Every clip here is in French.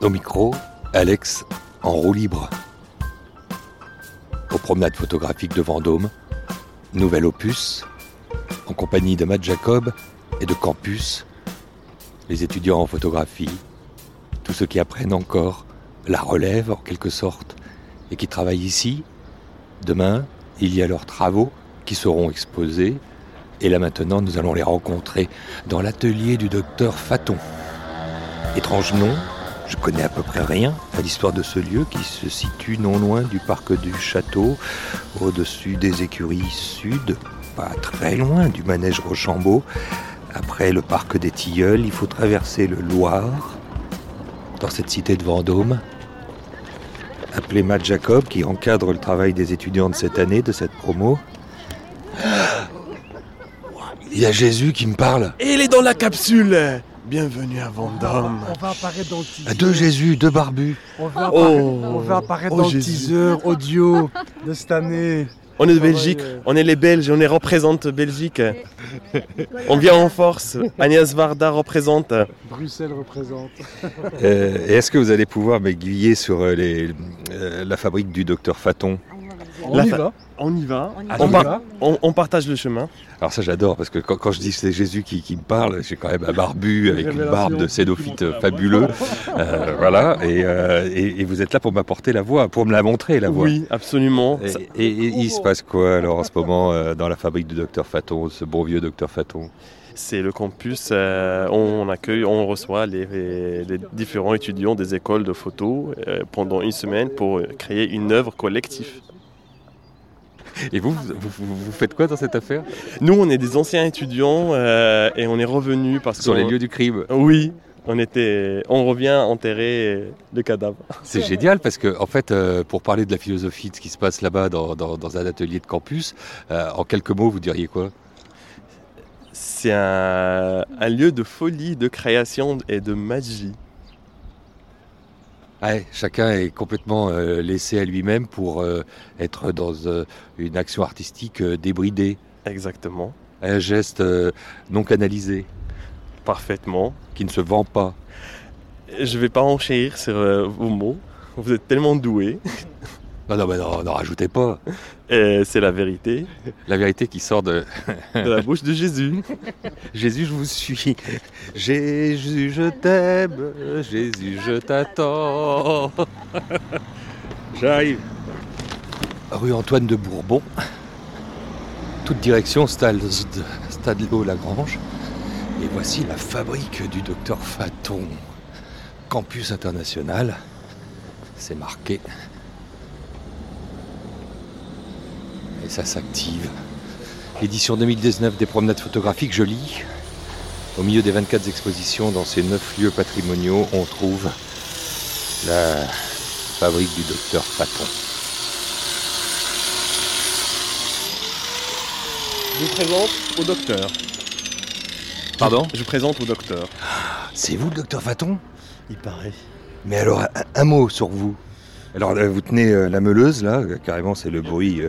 Au micro, Alex en roue libre. Aux promenades photographiques de Vendôme, nouvel opus, en compagnie de Matt Jacob et de Campus, les étudiants en photographie, tous ceux qui apprennent encore la relève en quelque sorte et qui travaillent ici. Demain, il y a leurs travaux qui seront exposés et là maintenant nous allons les rencontrer dans l'atelier du docteur Faton. Étrange nom, je connais à peu près rien à l'histoire de ce lieu qui se situe non loin du parc du château, au-dessus des écuries sud, pas très loin du manège Rochambeau. Après le parc des Tilleuls, il faut traverser le Loir, dans cette cité de Vendôme. Appelé Matt Jacob, qui encadre le travail des étudiants de cette année, de cette promo. Il y a Jésus qui me parle. Et il est dans la capsule Bienvenue à Vendôme. On va apparaître dans le teaser. À deux Jésus, deux barbus. On va apparaître, Oh. on va apparaître Oh, dans Jésus. le teaser audio de cette année. On est de Belgique, on est les Belges, on est représente Belgique. On vient en force. Agnès Varda représente. Bruxelles représente. Euh, et Est-ce que vous allez pouvoir m'aiguiller sur euh, les- euh, la fabrique du docteur Faton? On y fa- va. On y va. On y On, va. par- on- on partage le chemin. Alors ça j'adore parce que quand, quand je dis que c'est Jésus qui, qui me parle, j'ai quand même un barbu avec une barbe de cédophyte fabuleux. Euh, voilà, et, euh, et- et vous êtes là pour m'apporter la voix, pour me la montrer la voix. Oui, absolument. Et, Ça- et- et il se passe quoi alors en ce moment euh, dans la fabrique du docteur Faton, ce bon vieux docteur Faton? C'est le campus, euh, on accueille, on reçoit les, les différents étudiants des écoles de photo euh, pendant une semaine pour créer une œuvre collective. Et vous, vous, faites quoi dans cette affaire? Nous, on est des anciens étudiants euh, et on est revenus parce Sur les lieux du crime. Oui, on était, on revient enterrer le cadavre. C'est génial parce que, en fait, euh, pour parler de la philosophie de ce qui se passe là-bas dans, dans- dans un atelier de campus, euh, en quelques mots, vous diriez quoi? C'est un, un lieu de folie, de création et de magie. Ouais, chacun est complètement euh, laissé à lui-même pour euh, être dans euh, une action artistique euh, débridée, Exactement, un geste euh, non canalisé, parfaitement. qui ne se vend pas. Je vais pas enchérir sur euh, vos mots. Vous êtes tellement doués. Non, non, mais non, n'en rajoutez pas. Et c'est la vérité La vérité qui sort de de la bouche de Jésus. Jésus, je vous suis. Jésus, je t'aime. Jésus, je t'attends. J'arrive. Rue Antoine de Bourbon. Toute direction Stade, Stadelot Lagrange. Et voici la fabrique du docteur Faton. Campus international. C'est marqué. Et ça s'active. Édition 2019 des promenades photographiques, je lis. Au milieu des 24 expositions dans ces 9 lieux patrimoniaux, on trouve la fabrique du docteur Faton. Je vous présente au docteur. Pardon? Je vous présente au docteur. C'est vous le docteur Faton Il paraît. Mais alors, un, un mot sur vous. Alors, là, vous tenez euh, la meuleuse, là, euh, carrément, c'est le bruit euh,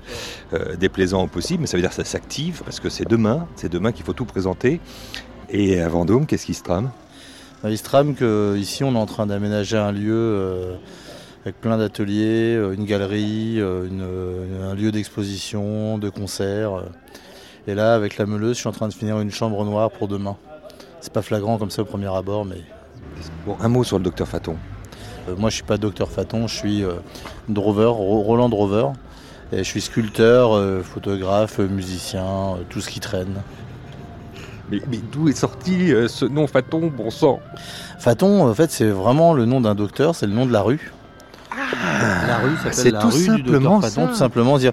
euh, déplaisant au possible, mais ça veut dire que ça s'active, parce que c'est demain, c'est demain qu'il faut tout présenter. Et à Vendôme, qu'est-ce qui se trame? Il se trame qu'ici on est en train d'aménager un lieu euh, avec plein d'ateliers, euh, une galerie, euh, une- euh, un lieu d'exposition, de concert. euh. Et là, avec la meuleuse, je suis en train de finir une chambre noire pour demain. C'est pas flagrant comme ça au premier abord, mais Bon, un mot sur le docteur Faton. Euh, moi je suis pas docteur Faton, je suis euh, Drover, Roland Drover. Et je suis sculpteur, euh, photographe, musicien, euh, tout ce qui traîne. Mais, mais d'où est sorti euh, ce nom Faton, bon sang? Faton, en fait, c'est vraiment le nom d'un docteur, c'est le nom de la rue. la rue c'est s'appelle la tout rue du simplement docteur Faton, ça. tout simplement dire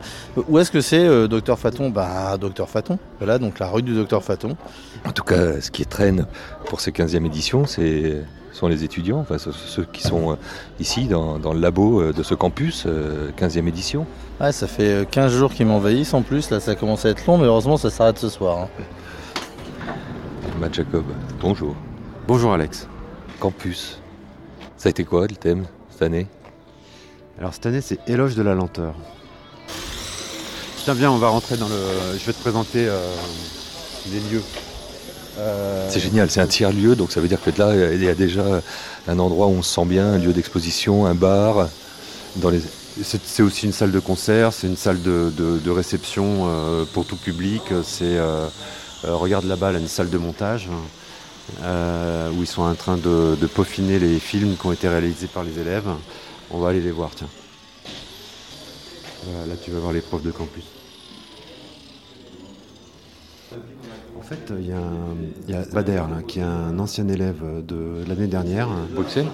où est-ce que c'est euh, docteur Faton? Bah docteur Faton. Voilà, donc la rue du docteur Faton. En tout cas, ce qui traîne pour ces 15e éditions, c'est sont les étudiants, enfin ce- ceux qui sont euh, ici dans, dans le labo euh, de ce campus, euh, 15e édition. Ouais, ça fait euh, 15 jours qu'ils m'envahissent en plus, là ça commence à être long, mais heureusement ça s'arrête ce soir. hein. Matt Jacob, bonjour. Bonjour Alex. Campus. Ça a été quoi le thème cette année? Alors cette année c'est éloge de la lenteur. Tiens viens on va rentrer dans le... Je vais te présenter euh, les lieux. Euh, C'est génial, c'est un tiers-lieu, donc ça veut dire que là, il y a déjà un endroit où on se sent bien, un lieu d'exposition, un bar. Dans les... C'est aussi une salle de concert, c'est une salle de, de- de réception euh, pour tout public. C'est euh, regarde là-bas, là, une salle de montage euh, où ils sont en train de, de peaufiner les films qui ont été réalisés par les élèves. On va aller les voir, tiens. Là, tu vas voir les profs de campus. En fait, il y a, un- il y a Bader, là, qui est un ancien élève de l'année dernière, Bruxelles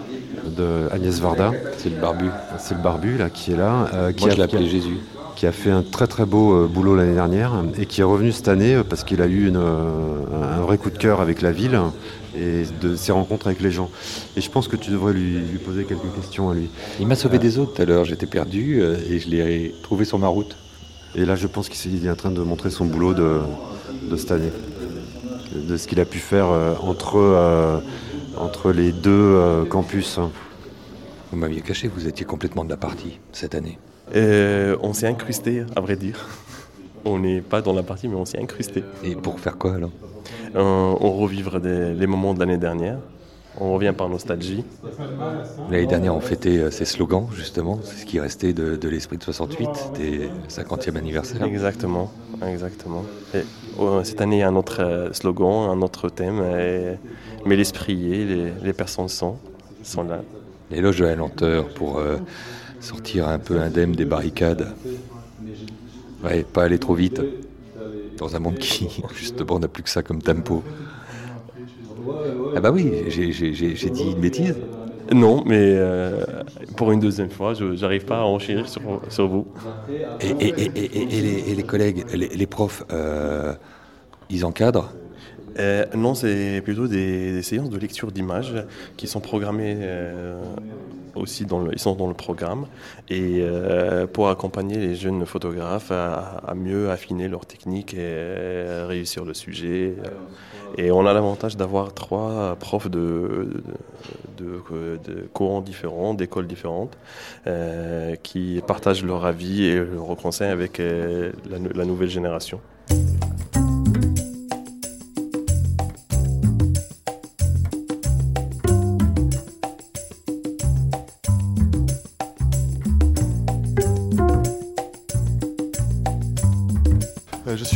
de Agnès Varda. C'est le barbu. C'est le barbu là qui est là, euh, qui, Moi, a, je l'appelais Jésus. qui a fait un très très beau euh, boulot l'année dernière et qui est revenu cette année euh, parce qu'il a eu une, euh, un vrai coup de cœur avec la ville et de ses rencontres avec les gens. Et je pense que tu devrais lui, lui poser quelques questions à lui. Il m'a sauvé des autres tout à l'heure, j'étais perdu euh, et je l'ai trouvé sur ma route. Et là, je pense qu'il est en train de montrer son boulot de, de cette année, de ce qu'il a pu faire euh, entre, euh, entre les deux euh, campus. Vous m'aviez caché, vous étiez complètement de la partie cette année. Euh, on s'est incrusté, à vrai dire. On n'est pas dans la partie, mais on s'est incrusté. Et pour faire quoi alors? Euh, on revivre des- les moments de l'année dernière. On revient par nostalgie. L'année dernière, on fêtait euh, ces slogans, justement. C'est ce qui restait de, de l'esprit de 68, des 50e anniversaire. Exactement, exactement. Et, euh, cette année, il y a un autre euh, slogan, un autre thème. et- mais l'esprit est, les, les personnes sont, sont là. L'éloge de la lenteur pour euh, sortir un peu indemne des barricades. Ouais, pas aller trop vite. Dans un monde qui, justement, n'a plus que ça comme tempo. Ah bah oui, j'ai- dit une bêtise. Non, mais euh, pour une deuxième fois, je n'arrive pas à enchérir sur, sur vous. Et, et- et- et- et les, collègues, les, les profs, euh, ils encadrent Euh, non, c'est plutôt des, séances de lecture d'images qui sont programmées euh, aussi dans le, ils sont dans le programme et euh, pour accompagner les jeunes photographes à, mieux affiner leur technique et réussir le sujet. Et on a l'avantage d'avoir trois profs de, de, de- courants différents, d'écoles différentes, qui partagent leur avis et leurs conseils avec la nouvelle génération.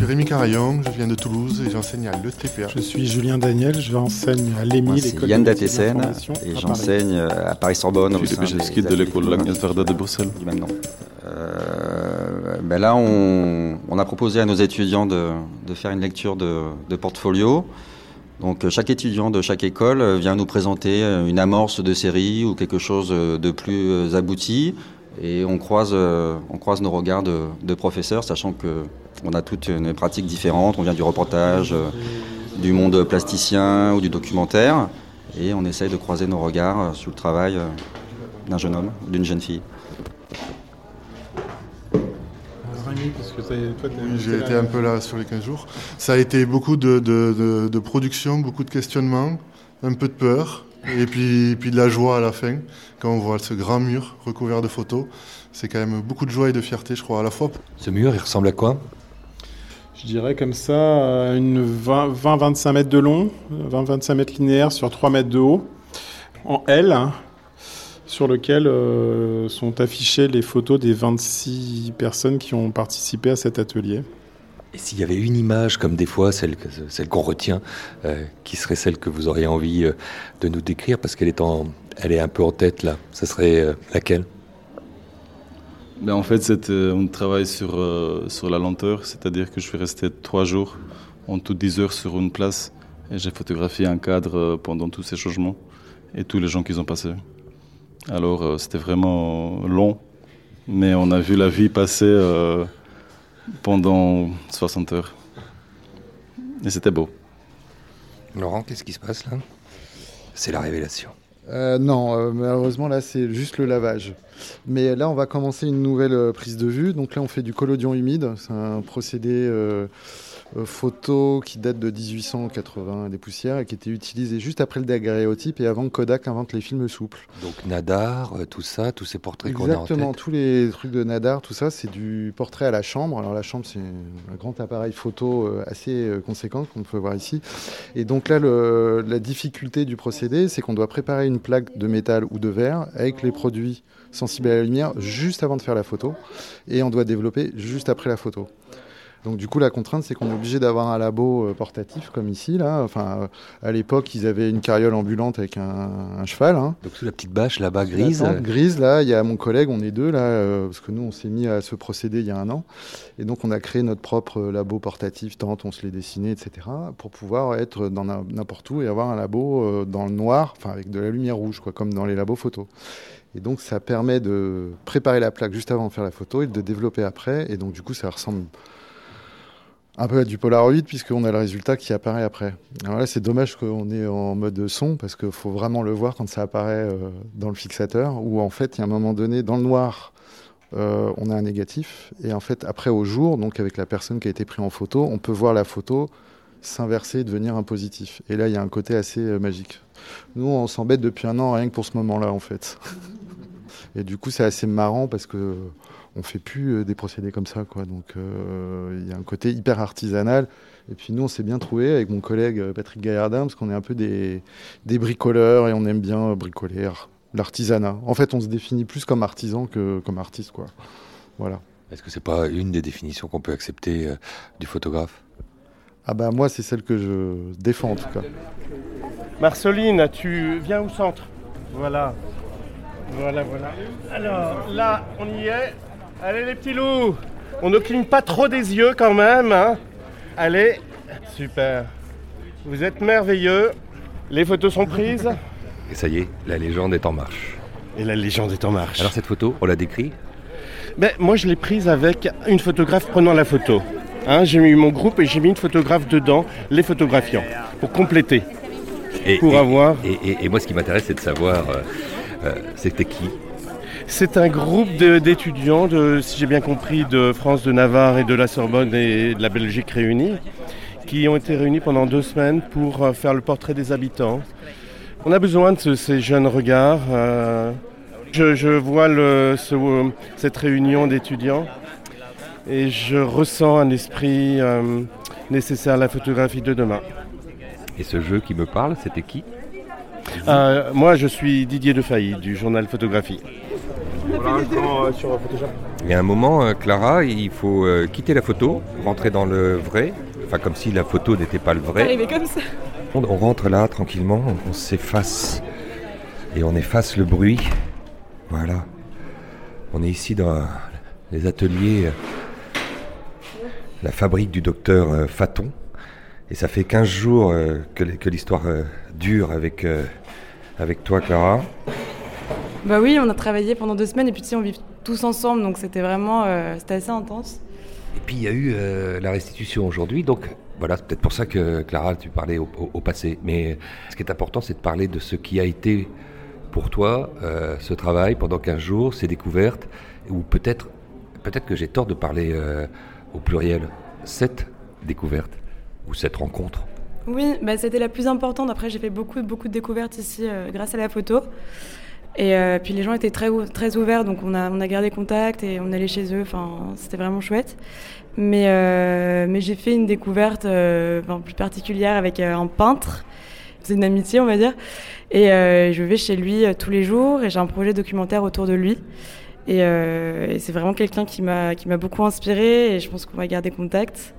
Suis Rémi Carayon, je viens de Toulouse et j'enseigne à l'ETPA. Je suis Julien Daniel, j'enseigne à l'EMI, l'école Yann Datessen et à Paris. j'enseigne euh, à Paris-Sorbonne sein Bejelski des de l'école Varda de Bruxelles. du même nom. Euh, ben là, on, on a proposé à nos étudiants de, de faire une lecture de, de portfolio. Donc euh, chaque étudiant de chaque école euh, vient nous présenter euh, une amorce de série ou quelque chose euh, de plus euh, abouti. Et on croise, euh, on croise nos regards de, de professeurs, sachant que on a toutes une pratique différente. On vient du reportage, euh, du monde plasticien ou du documentaire. Et on essaye de croiser nos regards euh, sur le travail euh, d'un jeune homme, d'une jeune fille. J'ai été un peu là sur les 15 jours. Ça a été beaucoup de, de- de- de production, beaucoup de questionnements, un peu de peur et puis, puis de la joie à la fin quand on voit ce grand mur recouvert de photos. C'est quand même beaucoup de joie et de fierté, je crois, à la fois. Ce mur, il ressemble à quoi? Je dirais comme ça, une 20-25 mètres de long, 20-25 mètres linéaires sur 3 mètres de haut, en L, hein, sur lequel euh, sont affichées les photos des 26 personnes qui ont participé à cet atelier. Et s'il y avait une image, comme des fois, celle, qu'on retient, euh, qui serait celle que vous auriez envie euh, de nous décrire, parce qu'elle est, est un peu en tête là, ça serait euh, laquelle? Ben, en fait, on travaille sur, sur la lenteur, c'est-à-dire que je suis resté trois jours, en tout 10 heures sur une place, et j'ai photographié un cadre pendant tous ces changements et tous les gens qui ont passé. Alors, c'était vraiment long, mais on a vu la vie passer pendant 60 heures. Et c'était beau. Laurent, qu'est-ce qui se passe là? C'est la révélation. Euh, non, euh, malheureusement là c'est juste le lavage. Mais là on va commencer une nouvelle euh, prise de vue. Donc là on fait du collodion humide. C'est un procédé euh, euh, photo qui date de 1880 des poussières et qui était utilisée juste après le daguerréotype et avant que Kodak invente les films souples. Donc Nadar, tout ça, tous ces portraits qu'on a en Exactement, tous les trucs de Nadar, tout ça, c'est du portrait à la chambre. Alors la chambre, c'est un grand appareil photo assez conséquent qu'on peut voir ici. Et donc là, le- la difficulté du procédé, c'est qu'on doit préparer une plaque de métal ou de verre avec les produits sensibles à la lumière juste avant de faire la photo, et on doit développer juste après la photo. Donc du coup, la contrainte, c'est qu'on est obligé d'avoir un labo euh, portatif comme ici. Là. Enfin, euh, à l'époque, ils avaient une carriole ambulante avec un, un cheval. hein. Donc sous la petite bâche là-bas grise. tente grise, là, il y a mon collègue, on est deux, là, euh, parce que nous, on s'est mis à ce procédé il y a un an. Et donc, on a créé notre propre euh, labo portatif, tente, on se l'est dessiné, etc., pour pouvoir être dans n'importe où et avoir un labo euh, dans le noir, enfin, avec de la lumière rouge, quoi, comme dans les labos photos. Et donc, ça permet de préparer la plaque juste avant de faire la photo et de développer après. Et donc, du coup, ça ressemble un peu à du Polaroid puisqu'on a le résultat qui apparaît après. Alors là, c'est dommage qu'on est en mode son parce qu'il faut vraiment le voir quand ça apparaît euh, dans le fixateur où en fait, il y a un moment donné, dans le noir, euh, on a un négatif et en fait, après au jour, donc avec la personne qui a été prise en photo, on peut voir la photo s'inverser et devenir un positif. Et là, il y a un côté assez euh, magique. Nous, on s'embête depuis un an rien que pour ce moment-là, en fait. Et du coup, c'est assez marrant parce que on fait plus euh, des procédés comme ça, quoi. Donc, euh, il y a un côté hyper artisanal. Et puis nous, on s'est bien trouvé avec mon collègue Patrick Gaillardin parce qu'on est un peu des, des bricoleurs et on aime bien bricoler ar- l'artisanat. En fait, on se définit plus comme artisan que comme artiste, quoi. Voilà. Est-ce que c'est pas une des définitions qu'on peut accepter du photographe? Ah bah moi, c'est celle que je défends en tout cas. Marceline, tu viens au centre. Voilà. Voilà, voilà. Alors, là, on y est. Allez, les petits loups. On ne cligne pas trop des yeux quand même. hein. Allez. Super. Vous êtes merveilleux. Les photos sont prises. Et ça y est, la légende est en marche. Et la légende est en marche. Alors cette photo, on la décrit? Ben, moi, je l'ai prise avec une photographe prenant la photo. Hein, j'ai mis mon groupe et j'ai mis une photographe dedans, les photographiant, pour compléter. et, Pour et- avoir- Et, moi, ce qui m'intéresse, c'est de savoir, euh, euh, c'était qui? C'est un groupe d'étudiants, si j'ai bien compris, de France, de Navarre et de la Sorbonne et de la Belgique réunis, qui ont été réunis pendant deux semaines pour euh, faire le portrait des habitants. On a besoin de ce- ces jeunes regards. euh, je, je vois le- ce- cette réunion d'étudiants et je ressens un esprit euh, nécessaire à la photographie de demain. Et ce jeu qui me parle, c'était qui? Euh, moi, je suis Didier Defailly du journal Photographie. Voilà un grand euh, sur Photoshop. Il y a un moment, euh, Clara, il faut euh, quitter la photo, rentrer dans le vrai, enfin comme si la photo n'était pas le vrai. Arrivé comme ça. On on rentre là tranquillement, on, on s'efface et on efface le bruit. Voilà. On est ici dans les ateliers, euh, la fabrique du docteur euh, Faton. Et ça fait 15 jours euh, que, l'histoire euh, dure avec, avec toi, Clara. Bah oui, on a travaillé pendant deux semaines et puis tu sais, on vit tous ensemble, donc c'était vraiment, c'était assez intense. Et puis il y a eu euh, la restitution aujourd'hui, donc voilà, c'est peut-être pour ça que Clara, tu parlais au, au- au passé. Mais ce qui est important, c'est de parler de ce qui a été pour toi euh, ce travail pendant 15 jours, ces découvertes, ou peut-être peut-être que j'ai tort de parler euh, au pluriel, cette découverte ou cette rencontre. Oui, bah c'était la plus importante. Après, j'ai fait beaucoup, beaucoup de découvertes ici euh, grâce à la photo. Et euh, puis les gens étaient très, très ouverts, donc on a, on a gardé contact et on allait chez eux. Enfin, c'était vraiment chouette. Mais, euh, mais j'ai fait une découverte plus particulière avec un peintre. C'est une amitié, on va dire. Et je vais chez lui tous les jours et j'ai un projet documentaire autour de lui. Et, euh, et c'est vraiment quelqu'un qui m'a beaucoup inspiré et je pense qu'on va garder contact.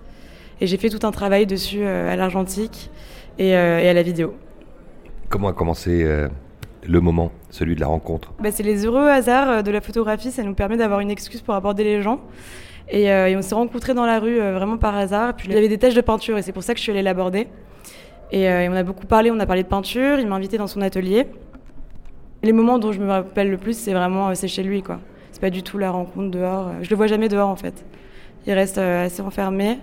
Et j'ai fait tout un travail dessus euh, à l'argentique et, euh, et à la vidéo. Comment a commencé le moment, celui de la rencontre? Bah, c'est les heureux hasards de la photographie, ça nous permet d'avoir une excuse pour aborder les gens. Et, euh, et on s'est rencontrés dans la rue euh, vraiment par hasard. Puis il y avait des taches de peinture et c'est pour ça que je suis allée l'aborder. Et, euh, et on a beaucoup parlé, on a parlé de peinture, il m'a invité dans son atelier. Les moments dont je me rappelle le plus, c'est vraiment c'est chez lui quoi. C'est pas du tout la rencontre dehors. Je le vois jamais dehors en fait. Il reste euh, assez enfermé.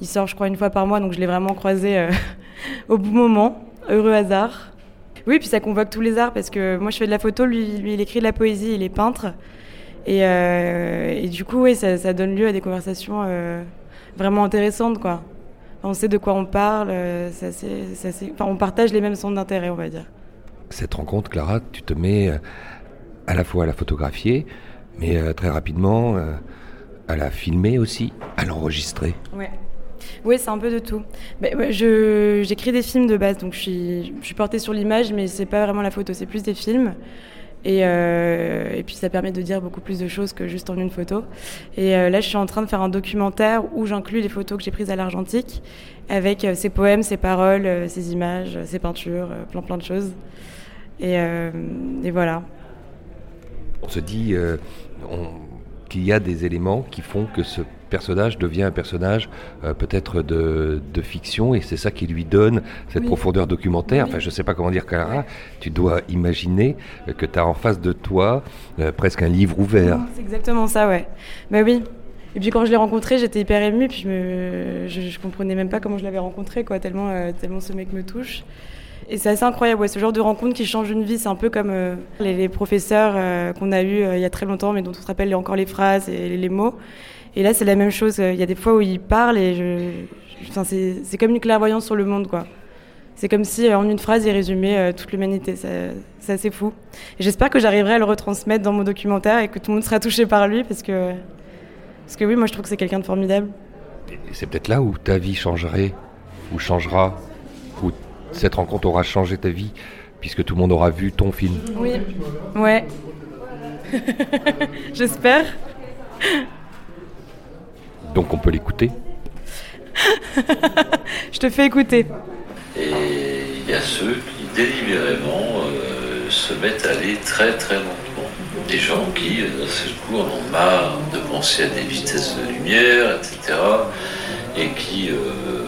Il sort je crois une fois par mois donc je l'ai vraiment croisé euh, au bon moment. Heureux hasard. Oui, puis ça convoque tous les arts parce que moi je fais de la photo, lui, il écrit de la poésie, il est peintre. Et, euh, et du coup, oui, ça, ça donne lieu à des conversations vraiment intéressantes, quoi. on sait de quoi on parle, on partage les mêmes centres d'intérêt, on va dire. Cette rencontre, Clara, tu te mets à la fois à la photographier, mais très rapidement à la filmer aussi, à l'enregistrer. Ouais. Oui, c'est un peu de tout. Mais, j'écris des films de base, donc je suis, je portée sur l'image, mais c'est pas vraiment la photo, c'est plus des films. Et, euh, et, puis ça permet de dire beaucoup plus de choses que juste en une photo. Et euh, là, je suis en train de faire un documentaire où j'inclus les photos que j'ai prises à l'Argentique, avec euh, ses poèmes, ses paroles, ses images, ses peintures, plein plein de choses. Et, et voilà. On se dit qu'il y a des éléments qui font que ce personnage devient un personnage euh, peut-être de, fiction et c'est ça qui lui donne cette profondeur documentaire. Enfin, je ne sais pas comment dire, Clara, tu dois imaginer que tu as en face de toi euh, presque un livre ouvert. C'est exactement ça, ouais. Bah oui. Et puis quand je l'ai rencontré, j'étais hyper émue, puis je, me, je, comprenais même pas comment je l'avais rencontré, quoi, tellement, euh, tellement ce mec me touche. Et c'est assez incroyable, ouais, ce genre de rencontre qui change une vie. C'est un peu comme les, professeurs qu'on a eus il y a très longtemps, mais dont on se rappelle encore les phrases et les mots. Et là, c'est la même chose. Il y a des fois où il parle et je, c'est comme une clairvoyance sur le monde, quoi. C'est comme si en une phrase il résumait euh, toute l'humanité. C'est assez fou. Et j'espère que j'arriverai à le retransmettre dans mon documentaire et que tout le monde sera touché par lui parce que, parce que oui, moi je trouve que c'est quelqu'un de formidable. C'est peut-être là où ta vie changerait, ou changera, cette rencontre aura changé ta vie, puisque tout le monde aura vu ton film. Oui, ouais. j'espère. Donc on peut l'écouter Je te fais écouter. Et il y a ceux qui délibérément euh, se mettent à aller très très lentement. Des gens qui, euh, d'un seul coup, en ont marre de penser à des vitesses de lumière, etc. Et qui euh,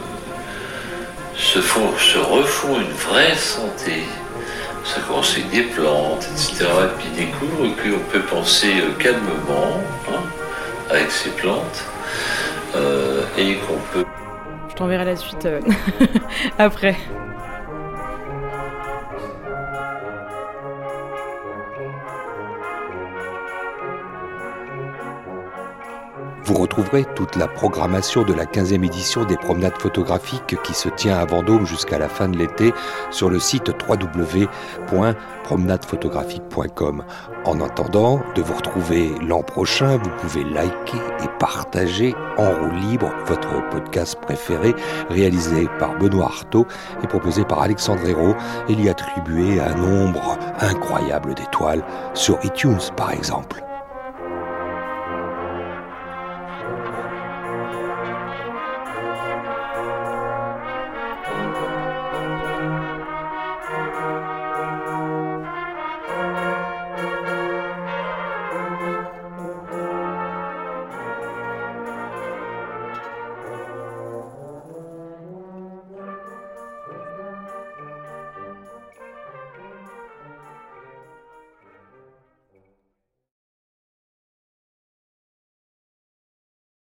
se, font, se refont une vraie santé. Ça commence des plantes, etc. Et puis découvrent qu'on peut penser calmement hein, avec ces plantes euh, et qu'on peut. Je t'enverrai la suite euh, après. Vous retrouverez toute la programmation de la 15e édition des promenades photographiques qui se tient à Vendôme jusqu'à la fin de l'été sur le site www.promenadphotographique.com. En attendant de vous retrouver l'an prochain, vous pouvez liker et partager en roue libre votre podcast préféré réalisé par Benoît Artaud et proposé par Alexandre Hérault et y attribuer un nombre incroyable d'étoiles sur iTunes par exemple.